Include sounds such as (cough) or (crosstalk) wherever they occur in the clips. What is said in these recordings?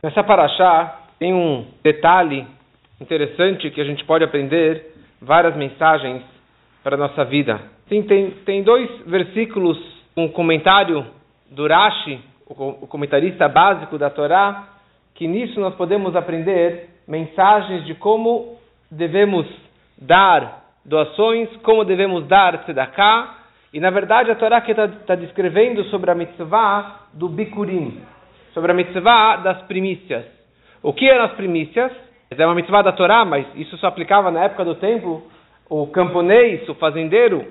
Nessa paraxá tem um detalhe interessante que a gente pode aprender várias mensagens para a nossa vida. Tem, tem dois versículos, um comentário do Rashi, o, o comentarista básico da Torá, que nisso nós podemos aprender mensagens de como devemos dar doações, como devemos dar tzedakah, e na verdade a Torá que está tá descrevendo sobre a mitzvah do bikurim, sobre a mitzvah das primícias. O que eram as primícias? É uma mitzvah da Torá, mas isso só aplicava na época do templo. O camponês, o fazendeiro,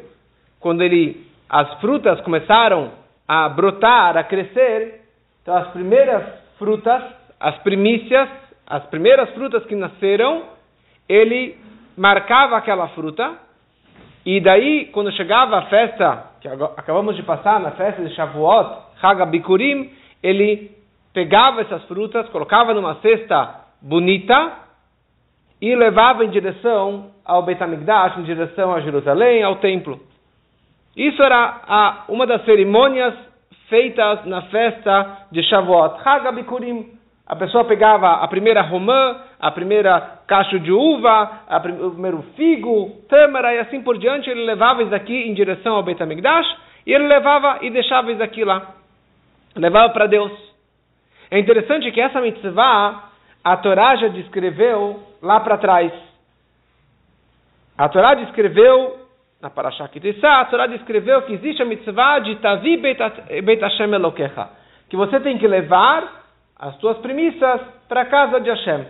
quando ele as frutas começaram a brotar, a crescer, então as primeiras frutas, as primícias, as primeiras frutas que nasceram, ele marcava aquela fruta e daí quando chegava a festa que acabamos de passar na festa de Shavuot, Hagabikurim, ele pegava essas frutas, colocava numa cesta bonita e levava em direção ao Beit HaMikdash, em direção a Jerusalém, ao templo. Isso era a, uma das cerimônias feitas na festa de Shavuot, Hagabikurim. A pessoa pegava a primeira romã, a primeira cacho de uva, prim o primeiro figo, tâmara e assim por diante. Ele levava isso aqui em direção ao Beit HaMikdash e ele levava e deixava isso aqui lá. Levava para Deus. É interessante que essa mitzvah, a Torá já descreveu lá para trás. A Torá descreveu, na Parashah a Torá descreveu que existe a mitzvah de Tavi Beit Hashem Elokecha, que você tem que levar as tuas premissas para a casa de Hashem.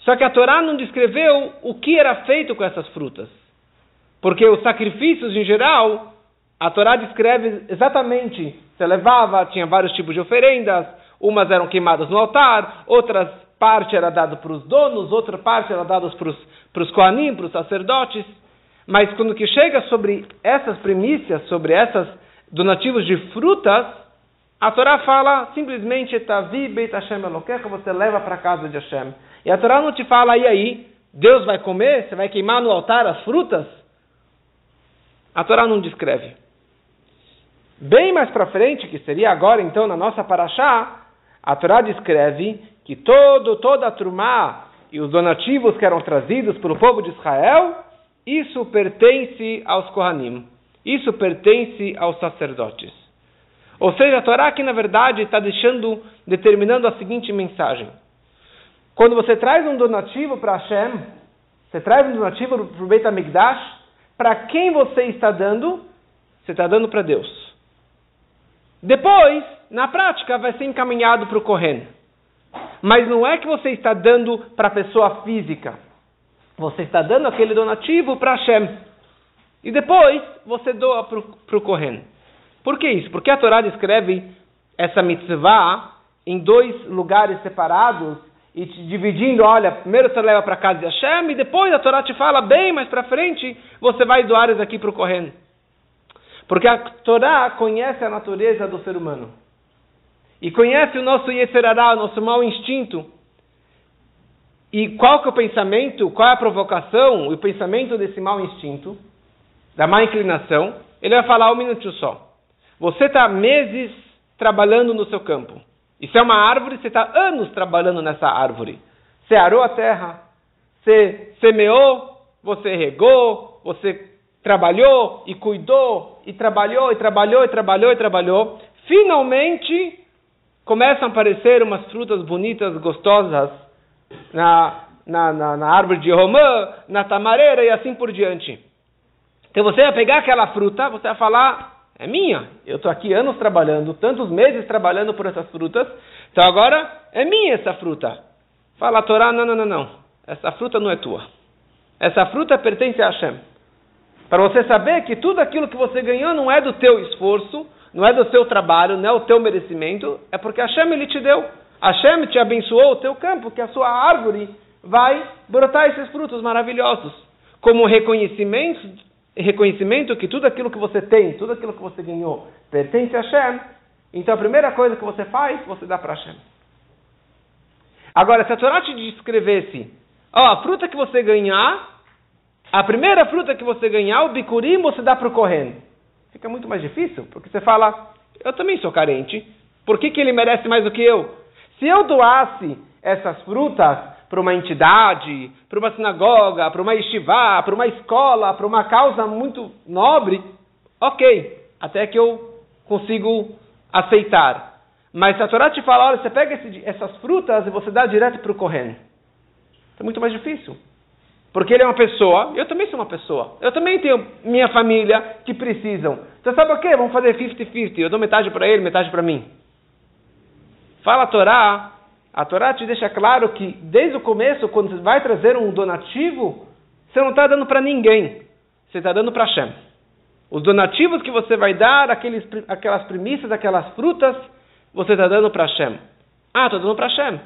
Só que a Torá não descreveu o que era feito com essas frutas. Porque os sacrifícios em geral a Torá descreve exatamente. Você levava, tinha vários tipos de oferendas, umas eram queimadas no altar, outras parte era dado para os donos, outra parte era dada para os Koanim, para os sacerdotes. Mas quando que chega sobre essas primícias, sobre essas donativos de frutas, a Torá fala simplesmente Tavi Beit Hashem Elokecha, você leva para a casa de Hashem. E a Torá não te fala, e aí, Deus vai comer? Você vai queimar no altar as frutas? A Torá não descreve. Bem mais para frente, que seria agora então na nossa paraxá, a Torá descreve que todo, toda a trumá e os donativos que eram trazidos pelo povo de Israel, isso pertence aos Kohanim, isso pertence aos sacerdotes. Ou seja, a Torá aqui na verdade está deixando, determinando a seguinte mensagem. Quando você traz um donativo para Hashem, você traz um donativo para o Beit HaMikdash, para quem você está dando? Você está dando para Deus. Depois, na prática, vai ser encaminhado para o Kohen. Mas não é que você está dando para a pessoa física. Você está dando aquele donativo para Hashem. E depois você doa para o Kohen. Por que isso? Porque a Torá descreve essa mitzvah em dois lugares separados e te dividindo, olha, primeiro você leva para casa de Hashem e depois a Torá te fala bem mais para frente, você vai doar isso aqui para o Kohen. Porque a Torá conhece a natureza do ser humano. E conhece o nosso Yetzerará, o nosso mau instinto. E qual que é o pensamento, qual é a provocação, o pensamento desse mau instinto, da má inclinação? Ele vai falar um minuto só. Você está meses trabalhando no seu campo. Isso é uma árvore, você está anos trabalhando nessa árvore. Você arou a terra, você semeou, você regou, você trabalhou e cuidou e trabalhou e trabalhou e trabalhou e trabalhou, finalmente começam a aparecer umas frutas bonitas, gostosas na, na, na, na árvore de romã, na tamareira e assim por diante. Então você vai pegar aquela fruta, você vai falar, é minha. Eu estou aqui anos trabalhando, tantos meses trabalhando por essas frutas, então agora é minha essa fruta. Fala a Torá, não, não, não, não. Essa fruta não é tua. Essa fruta pertence a Hashem. Para você saber que tudo aquilo que você ganhou não é do teu esforço, não é do seu trabalho, não é o teu merecimento, é porque Hashem ele te deu. Hashem te abençoou o teu campo, que a sua árvore vai brotar esses frutos maravilhosos. Como reconhecimento, reconhecimento que tudo aquilo que você tem, tudo aquilo que você ganhou, pertence a Hashem. Então a primeira coisa que você faz, você dá para Hashem. Agora, se a Torá te descrevesse, ó, a fruta que você ganhar, a primeira fruta que você ganhar, o bicurim, você dá para o Kohen. Fica muito mais difícil, porque você fala, eu também sou carente. Por que, que ele merece mais do que eu? Se eu doasse essas frutas para uma entidade, para uma sinagoga, para uma estivá, para uma escola, para uma causa muito nobre, ok, até que eu consigo aceitar. Mas se a Torá te fala, olha, você pega esse, essas frutas e você dá direto para o Kohen. É muito mais difícil. Porque ele é uma pessoa, eu também sou uma pessoa. Eu também tenho minha família que precisam. Então sabe o que? Vamos fazer 50-50. Eu dou metade para ele, metade para mim. Fala a Torá, a Torá te deixa claro que desde o começo, quando você vai trazer um donativo, você não está dando para ninguém. Você está dando para Hashem. Os donativos que você vai dar, aqueles, aquelas primícias, aquelas frutas, você está dando para Hashem. Ah, estou dando para Hashem.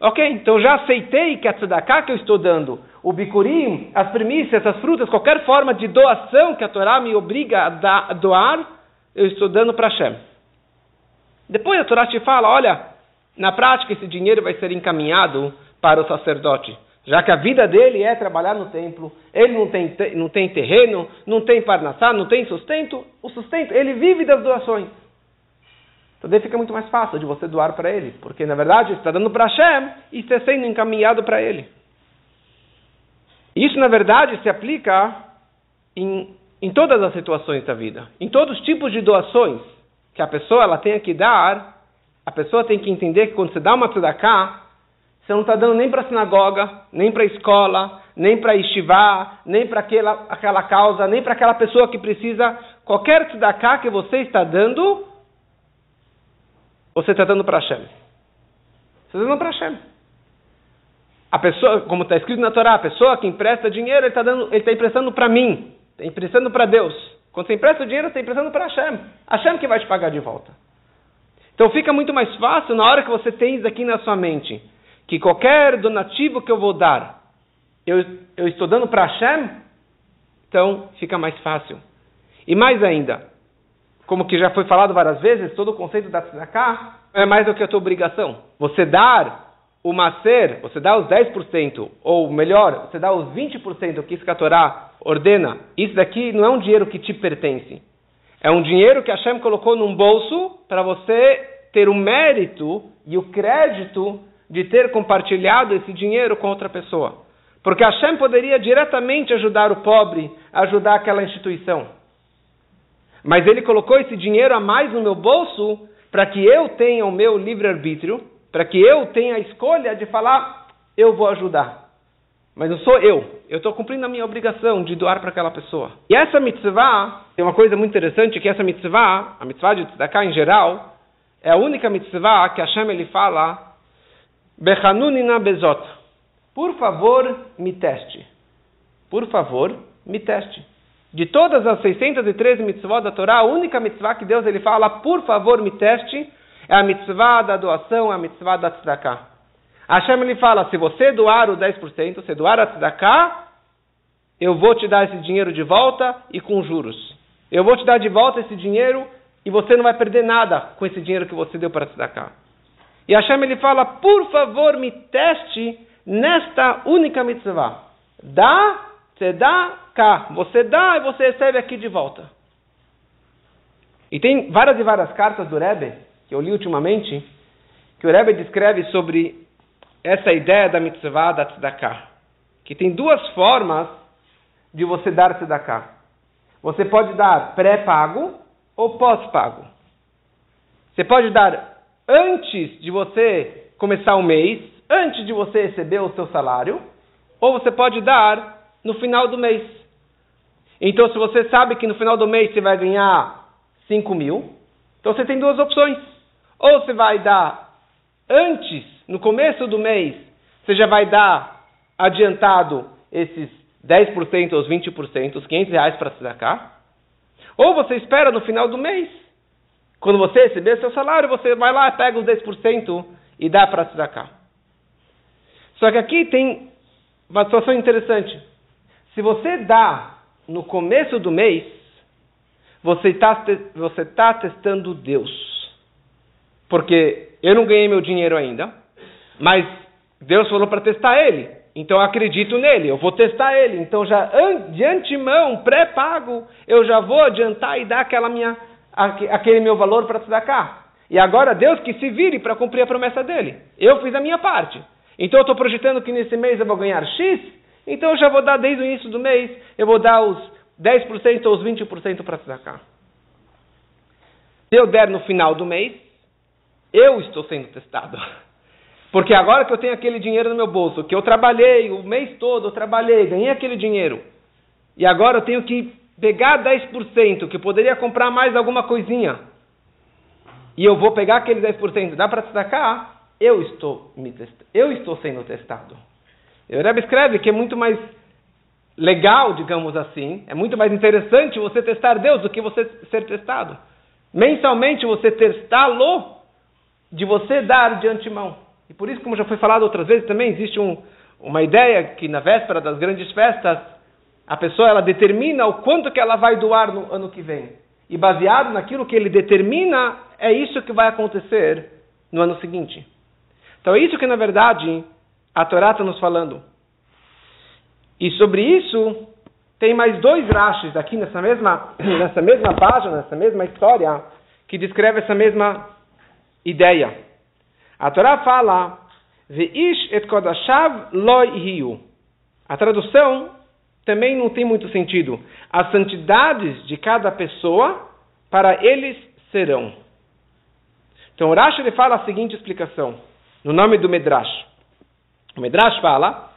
Ok, então já aceitei que a tzedakah que eu estou dando, o bicurim, as primícias, as frutas, qualquer forma de doação que a Torá me obriga a, doar, eu estou dando para Hashem. Depois a Torá te fala, olha, na prática esse dinheiro vai ser encaminhado para o sacerdote, já que a vida dele é trabalhar no templo, ele não tem, não tem terreno, não tem parnassá, não tem sustento, o sustento, ele vive das doações. Então daí fica muito mais fácil de você doar para ele, porque na verdade você está dando para Hashem e está sendo encaminhado para ele. Isso na verdade se aplica em, em todas as situações da vida, em todos os tipos de doações que a pessoa ela tenha que dar, a pessoa tem que entender que quando você dá uma tzedakah, você não está dando nem para a sinagoga, nem para a escola, nem para estivar, nem para aquela, aquela causa, nem para aquela pessoa que precisa. Qualquer tzedakah que você está dando, você está dando para Hashem? Você está dando para Hashem. A pessoa, como está escrito na Torá, a pessoa que empresta dinheiro, ele está está emprestando para mim, está emprestando para Deus. Quando você empresta o dinheiro, você está emprestando para Hashem. Hashem que vai te pagar de volta. Então fica muito mais fácil na hora que você tem isso aqui na sua mente, que qualquer donativo que eu vou dar, eu, eu estou dando para Hashem, então fica mais fácil. E mais ainda, como que já foi falado várias vezes, todo o conceito da tzedakah é mais do que a tua obrigação. Você dar o macer, você dá os 10%, ou melhor, você dá os 20% que isso a Torá ordena, isso daqui não é um dinheiro que te pertence. É um dinheiro que Hashem colocou num bolso para você ter o mérito e o crédito de ter compartilhado esse dinheiro com outra pessoa. Porque Hashem poderia diretamente ajudar o pobre, ajudar aquela instituição. Mas ele colocou esse dinheiro a mais no meu bolso para que eu tenha o meu livre-arbítrio, para que eu tenha a escolha de falar, eu vou ajudar. Mas não sou eu. Eu estou cumprindo a minha obrigação de doar para aquela pessoa. E essa mitzvah, tem uma coisa muito interessante, que essa mitzvah, a mitzvah de tzedakah em geral, é a única mitzvah que Hashem ele fala, Bechanunina bezot. Por favor, me teste. Por favor, me teste. De todas as 613 mitzvot da Torá, a única mitzvah que Deus ele fala, por favor, me teste, é a mitzvah da doação, a mitzvah da tzedakah. Hashem ele fala, se você doar o 10%, se doar a tzedakah, eu vou te dar esse dinheiro de volta e com juros. Eu vou te dar de volta esse dinheiro e você não vai perder nada com esse dinheiro que você deu para tzedakah. E Hashem ele fala, por favor, me teste nesta única mitzvah. Dá você dá cá, você dá e você recebe aqui de volta. E tem várias e várias cartas do Rebbe, que eu li ultimamente, que o Rebbe descreve sobre essa ideia da mitzvah da tzedakah. Que tem duas formas de você dar tzedakah. Você pode dar pré-pago ou pós-pago. Você pode dar antes de você começar o mês, antes de você receber o seu salário, ou você pode dar no final do mês. Então, se você sabe que no final do mês você vai ganhar 5 mil, então você tem duas opções. Ou você vai dar antes, no começo do mês, você já vai dar adiantado esses 10% ou os 20%, os 500 reais para se cá. Ou você espera no final do mês. Quando você receber seu salário, você vai lá, pega os 10% e dá para se cá. Só que aqui tem uma situação interessante. Se você dá no começo do mês, você está você tá testando Deus. Porque eu não ganhei meu dinheiro ainda, mas Deus falou para testar ele. Então eu acredito nele, eu vou testar ele. Então já de antemão, pré-pago, eu já vou adiantar e dar aquela minha, aquele meu valor para te dar cá. E agora Deus que se vire para cumprir a promessa dele. Eu fiz a minha parte. Então eu estou projetando que nesse mês eu vou ganhar X, então eu já vou dar desde o início do mês, eu vou dar os 10% ou os 20% para cá. Se eu der no final do mês, eu estou sendo testado. (laughs) Porque agora que eu tenho aquele dinheiro no meu bolso, que eu trabalhei o mês todo, eu trabalhei, ganhei aquele dinheiro, e agora eu tenho que pegar 10%, que poderia comprar mais alguma coisinha, e eu vou pegar aquele 10%, dá para destacar? Eu estou, me eu estou sendo testado. O Rebbe escreve que é muito mais legal, digamos assim, é muito mais interessante você testar Deus do que você ser testado. Mensalmente você testá-lo de você dar de antemão. E por isso, como já foi falado outras vezes, também existe um, uma ideia que na véspera das grandes festas, a pessoa ela determina o quanto que ela vai doar no ano que vem. E baseado naquilo que ele determina, é isso que vai acontecer no ano seguinte. Então é isso que, na verdade, a Torá está nos falando. E sobre isso, tem mais dois rachis aqui nessa mesma, (clears throat) nessa mesma página, nessa mesma história, que descreve essa mesma ideia. A Torá fala, Veish et kodashav loi hiu. A tradução também não tem muito sentido. As santidades de cada pessoa, para eles serão. Então, Rashi ele fala a seguinte explicação, no nome do Medrash. O Medrash fala,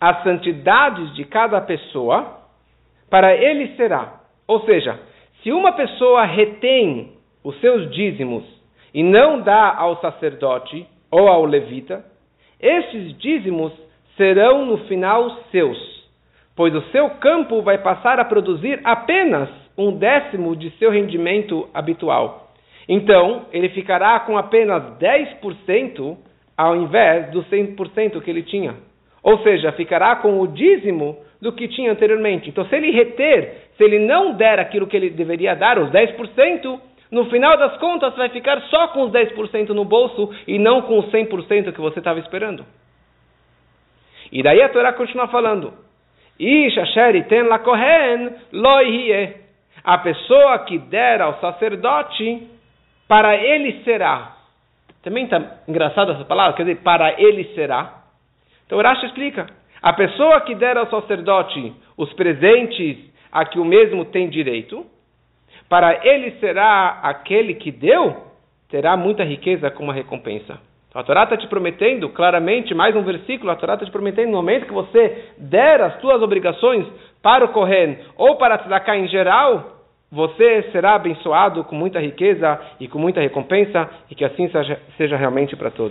as santidades de cada pessoa, para ele será. Ou seja, se uma pessoa retém os seus dízimos e não dá ao sacerdote ou ao levita, esses dízimos serão no final seus, pois o seu campo vai passar a produzir apenas um décimo de seu rendimento habitual. Então, ele ficará com apenas 10% ao invés dos 100% que ele tinha. Ou seja, ficará com o dízimo do que tinha anteriormente. Então, se ele reter, se ele não der aquilo que ele deveria dar, os 10%, no final das contas vai ficar só com os 10% no bolso e não com os 100% que você estava esperando. E daí a Torá continua falando: ten la kohen A pessoa que der ao sacerdote, para ele será. Também está engraçado essa palavra, quer dizer, para ele será. Então o Rashi explica. A pessoa que der ao sacerdote os presentes a que o mesmo tem direito, para ele será aquele que deu, terá muita riqueza como recompensa. A Torá está te prometendo, claramente, mais um versículo, a Torá está te prometendo, no momento que você der as suas obrigações para o Kohen ou para a Tzedakah em geral, você será abençoado com muita riqueza e com muita recompensa, e que assim seja, seja realmente para todos.